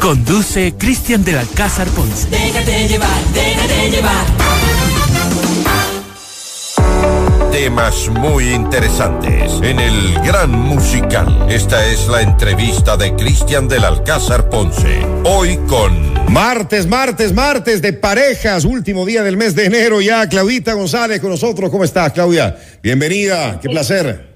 Conduce Cristian del Alcázar Ponce. Déjate llevar, déjate llevar. Temas muy interesantes en el Gran Musical. Esta es la entrevista de Cristian del Alcázar Ponce. Hoy con Martes, martes, martes de parejas, último día del mes de enero ya. Claudita González con nosotros. ¿Cómo estás, Claudia? Bienvenida, qué placer.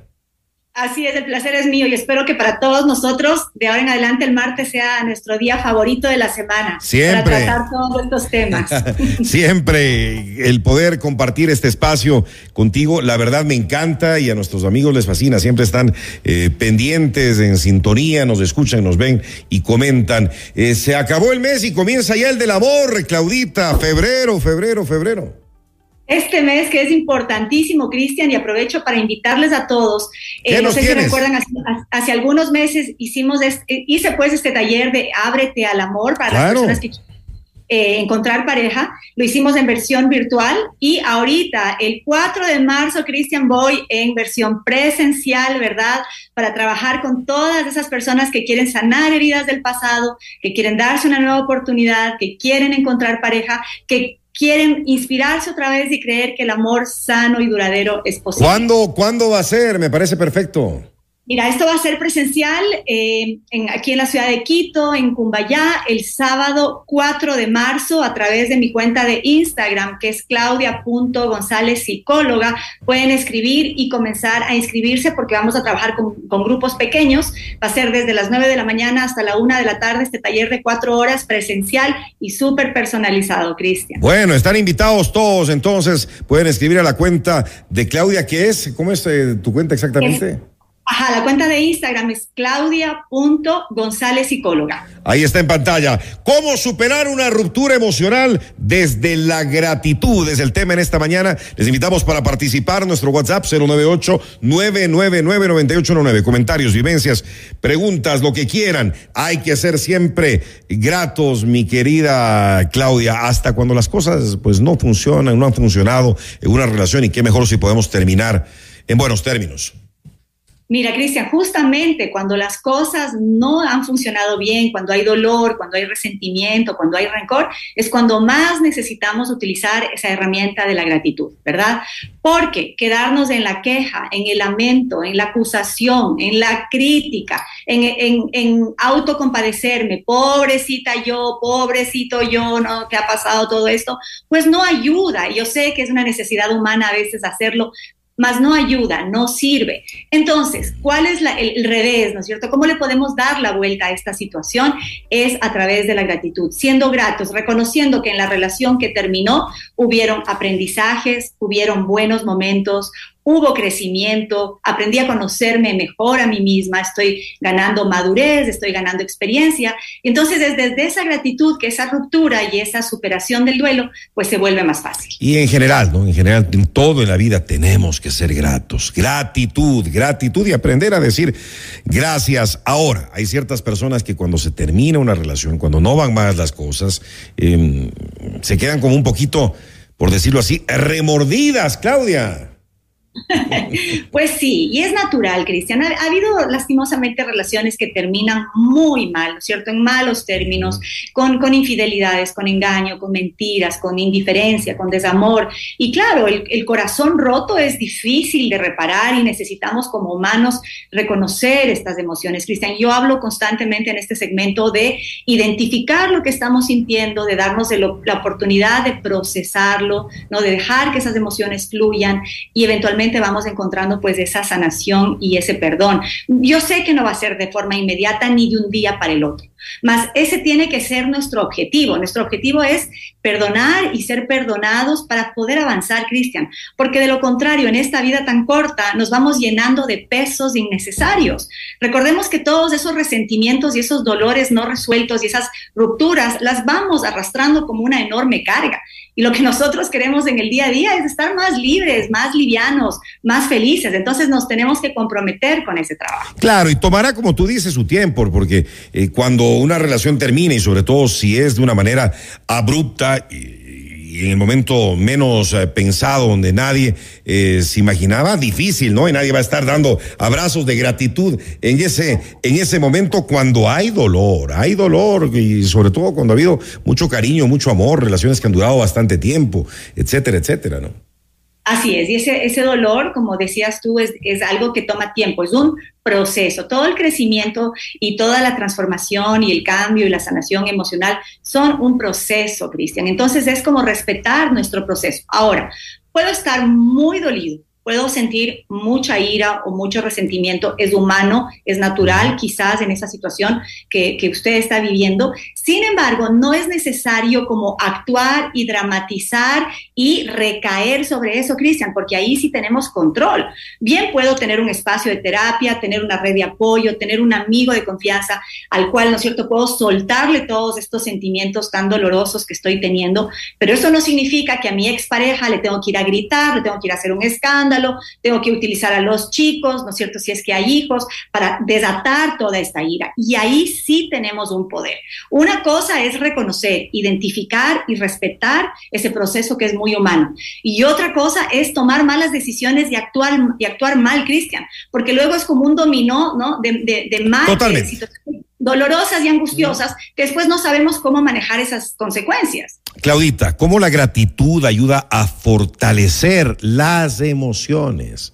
Así es, el placer es mío y espero que para todos nosotros de ahora en adelante el martes sea nuestro día favorito de la semana. Siempre. Para tratar todos estos temas. Siempre el poder compartir este espacio contigo, la verdad me encanta y a nuestros amigos les fascina. Siempre están eh, pendientes, en sintonía, nos escuchan, nos ven y comentan. Eh, se acabó el mes y comienza ya el del amor, Claudita. Febrero, febrero, febrero. Este mes que es importantísimo, Cristian, y aprovecho para invitarles a todos. ¿Qué no sé si tienes? recuerdan, hace, hace algunos meses hicimos este, hice pues este taller de Ábrete al amor para Claro. las personas que eh, encontrar pareja. Lo hicimos en versión virtual y ahorita, el 4 de marzo, Cristian, voy en versión presencial, ¿verdad? Para trabajar con todas esas personas que quieren sanar heridas del pasado, que quieren darse una nueva oportunidad, que quieren encontrar pareja, que quieren inspirarse otra vez y creer que el amor sano y duradero es posible. ¿Cuándo, ¿Cuándo va a ser? Me parece perfecto. Mira, esto va a ser presencial eh, en, aquí en la ciudad de Quito, en Cumbayá, el sábado 4 de marzo a través de mi cuenta de Instagram, que es claudia.gonzález psicóloga. Pueden escribir y comenzar a inscribirse porque vamos a trabajar con, con grupos pequeños. Va a ser desde las 9 de la mañana hasta la 1 de la tarde este taller de cuatro horas presencial y súper personalizado, Cristian. Bueno, están invitados todos, entonces pueden escribir a la cuenta de Claudia, ¿qué es? ¿Cómo es eh, tu cuenta exactamente? Ajá, la cuenta de Instagram es claudia.gonzález psicóloga. Ahí está en pantalla. ¿Cómo superar una ruptura emocional desde la gratitud? Es el tema en esta mañana. Les invitamos para participar. Nuestro WhatsApp 098-999-9819. Comentarios, vivencias, preguntas, lo que quieran. Hay que ser siempre gratos, mi querida Claudia, hasta cuando las cosas pues no funcionan, no han funcionado en una relación y qué mejor si podemos terminar en buenos términos. Mira, Cristian, justamente cuando las cosas no han funcionado bien, cuando hay dolor, cuando hay resentimiento, cuando hay rencor, es cuando más necesitamos utilizar esa herramienta de la gratitud, ¿verdad? Porque quedarnos en la queja, en el lamento, en la acusación, en la crítica, en, en, en autocompadecerme, pobrecita yo, pobrecito yo, ¿no? ¿Qué ha pasado todo esto? Pues no ayuda. Yo sé que es una necesidad humana a veces hacerlo, más no ayuda, no sirve. Entonces, ¿cuál es la, el, el, revés, no es cierto? ¿Cómo le podemos dar la vuelta a esta situación? Es a través de la gratitud, siendo gratos, reconociendo que en la relación que terminó hubieron aprendizajes, hubieron buenos momentos, hubo crecimiento, aprendí a conocerme mejor a mí misma, estoy ganando madurez, estoy ganando experiencia. Entonces es desde esa gratitud que esa ruptura y esa superación del duelo, pues se vuelve más fácil. Y en general, ¿no? En general, en todo en la vida tenemos que ser gratos. Gratitud, gratitud y aprender a decir gracias. Ahora, hay ciertas personas que cuando se termina una relación, cuando no van más las cosas, eh, se quedan como un poquito, por decirlo así, remordidas, Claudia. Pues sí, y es natural, Cristian. Ha, ha, habido lastimosamente relaciones que terminan muy mal, ¿cierto? En malos términos, con, con, infidelidades, con engaño, con mentiras, con indiferencia, con desamor. Y claro, el, el, corazón roto es difícil de reparar y necesitamos como humanos reconocer estas emociones, Cristian. Yo hablo constantemente en este segmento de identificar lo que estamos sintiendo, de darnos de lo, la oportunidad de procesarlo, ¿no? De dejar que esas emociones fluyan y eventualmente vamos encontrando pues esa sanación y ese perdón. Yo sé que no va a ser de forma inmediata ni de un día para el otro, mas ese tiene que ser nuestro objetivo. Nuestro objetivo es perdonar y ser perdonados para poder avanzar, Cristian, porque de lo contrario, en esta vida tan corta nos vamos llenando de pesos innecesarios. Recordemos que todos esos resentimientos y esos dolores no resueltos y esas rupturas las vamos arrastrando como una enorme carga. Y lo que nosotros queremos en el día a día es estar más libres, más livianos, más felices. Entonces nos tenemos que comprometer con ese trabajo. Claro, y tomará, como tú dices, su tiempo, porque eh, cuando una relación termina y sobre todo si es de una manera abrupta y, en el momento menos eh, pensado, donde nadie eh, se imaginaba, difícil, ¿no? Y nadie va a estar dando abrazos de gratitud en ese, en ese momento cuando hay dolor, hay dolor y sobre todo cuando ha habido mucho cariño, mucho amor, relaciones que han durado bastante tiempo, etcétera, etcétera, ¿no? Así es, y ese, ese dolor, como decías tú, es, es, algo que toma tiempo, es un proceso. Todo el crecimiento y toda la transformación y el cambio y la sanación emocional son un proceso, Cristian. Entonces es como respetar nuestro proceso. Ahora, puedo estar muy dolido, puedo sentir mucha ira o mucho resentimiento, es humano, es natural quizás en esa situación que, que, usted está viviendo. Sin embargo, no es necesario como actuar y dramatizar y recaer sobre eso, Cristian, porque ahí sí tenemos control. Bien puedo tener un espacio de terapia, tener una red de apoyo, tener un amigo de confianza al cual, ¿no es cierto?, puedo soltarle todos estos sentimientos tan dolorosos que estoy teniendo, pero eso no significa que a mi expareja le tengo que ir a gritar, le tengo que ir a hacer un escándalo, tengo que utilizar a los chicos, ¿no es cierto? Si es que hay hijos, para desatar toda esta ira. Y ahí sí tenemos un poder. Una cosa es reconocer, identificar y respetar ese proceso que es muy humano. Y otra cosa es tomar malas decisiones y actuar, y actuar mal, Cristian, porque luego es como un dominó, ¿no? De, de, de mal. Totalmente dolorosas y angustiosas que después no sabemos cómo manejar esas consecuencias. Claudita, ¿cómo la gratitud ayuda a fortalecer las emociones?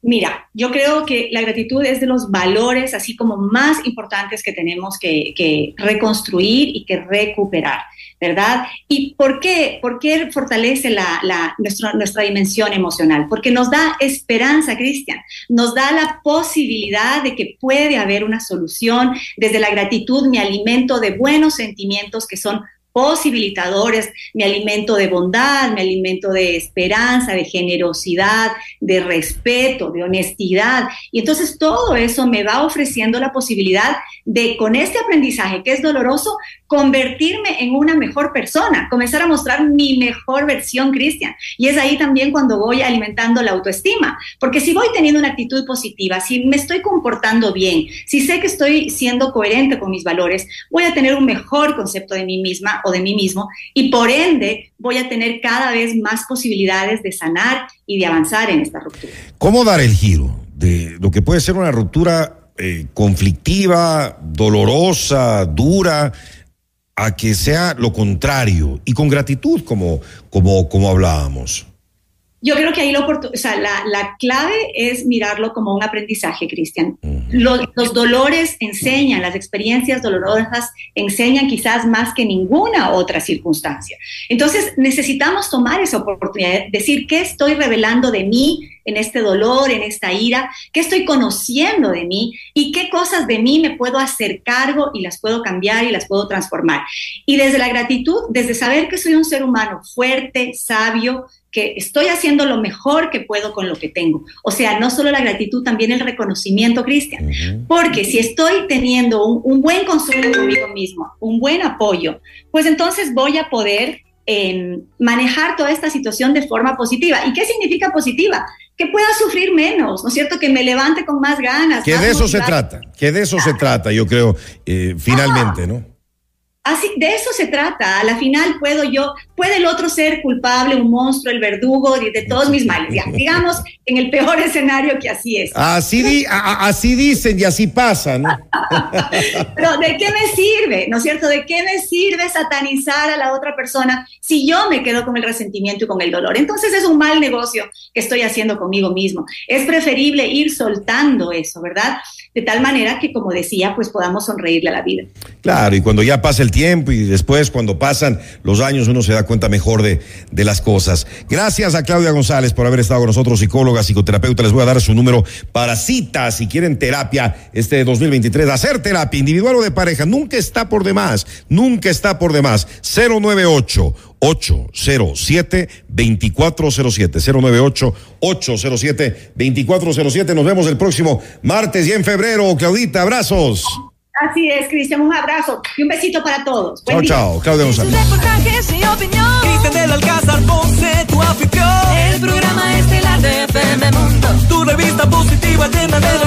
Mira, yo creo que la gratitud es de los valores así como más importantes que tenemos que, que reconstruir y que recuperar. ¿Verdad? ¿Y por qué, por qué fortalece la, nuestra, nuestra dimensión emocional? Porque nos da esperanza, Cristian, nos da la posibilidad de que puede haber una solución. Desde la gratitud me alimento de buenos sentimientos que son posibilitadores, me alimento de bondad, me alimento de esperanza, de generosidad, de respeto, de honestidad. Y entonces todo eso me va ofreciendo la posibilidad de, con este aprendizaje que es doloroso, convertirme en una mejor persona, comenzar a mostrar mi mejor versión, Cristian. Y es ahí también cuando voy alimentando la autoestima, porque si voy teniendo una actitud positiva, si me estoy comportando bien, si sé que estoy siendo coherente con mis valores, voy a tener un mejor concepto de mí misma o de mí mismo y por ende voy a tener cada vez más posibilidades de sanar y de avanzar en esta ruptura. ¿Cómo dar el giro de lo que puede ser una ruptura eh, conflictiva, dolorosa, dura? a que sea lo contrario y con gratitud como, como, como hablábamos. Yo creo que ahí lo, o sea, la, la, clave es mirarlo como un aprendizaje, Cristian. -huh. Los, dolores enseñan, las experiencias dolorosas enseñan quizás más que ninguna otra circunstancia. Entonces necesitamos tomar esa oportunidad, decir qué estoy revelando de mí en este dolor, en esta ira, qué estoy conociendo de mí y qué cosas de mí me puedo hacer cargo y las puedo cambiar y las puedo transformar. Y desde la gratitud, desde saber que soy un ser humano fuerte, sabio, que estoy haciendo lo mejor que puedo con lo que tengo. O sea, no solo la gratitud, también el reconocimiento, Cristian. Uh -huh. Porque si estoy teniendo un, un, buen consumo conmigo mismo, un buen apoyo, pues entonces voy a poder eh, manejar toda esta situación de forma positiva. ¿Y qué significa positiva? Que pueda sufrir menos, ¿no es cierto? Que me levante con más ganas. Que más de eso motivada. se trata, que de eso se trata, yo creo, eh, finalmente, ah. ¿no? Así, de eso se trata. A la final puedo yo, puede el otro ser culpable, un monstruo, el verdugo de, de todos mis males. Ya, digamos, en el peor escenario que así es. Así, di, a, así dicen y así pasa, ¿no? Pero ¿de qué me sirve? ¿No es cierto? ¿De qué me sirve satanizar a la otra persona si yo me quedo con el resentimiento y con el dolor? Entonces es un mal negocio que estoy haciendo conmigo mismo. Es preferible ir soltando eso, ¿verdad? De tal manera que, como decía, pues podamos sonreírle a la vida. Claro, y cuando ya pasa el tiempo y después cuando pasan los años uno se da cuenta mejor de, las cosas. Gracias a Claudia González por haber estado con nosotros, psicóloga, psicoterapeuta. Les voy a dar su número para citas si quieren terapia este 2023. Hacer terapia individual o de pareja nunca está por demás, nunca está por demás. 098 807 2407 098 807 2407 Nos vemos el próximo martes y en febrero. Claudita, abrazos. Así es, Cristian, un abrazo y un besito para todos. Chao, chao, Claudia González. Reportajes y opinión. Cristian del Alcázar Ponce, tu anfitrión. El programa estelar de FM Mundo. Tu revista positiva llena de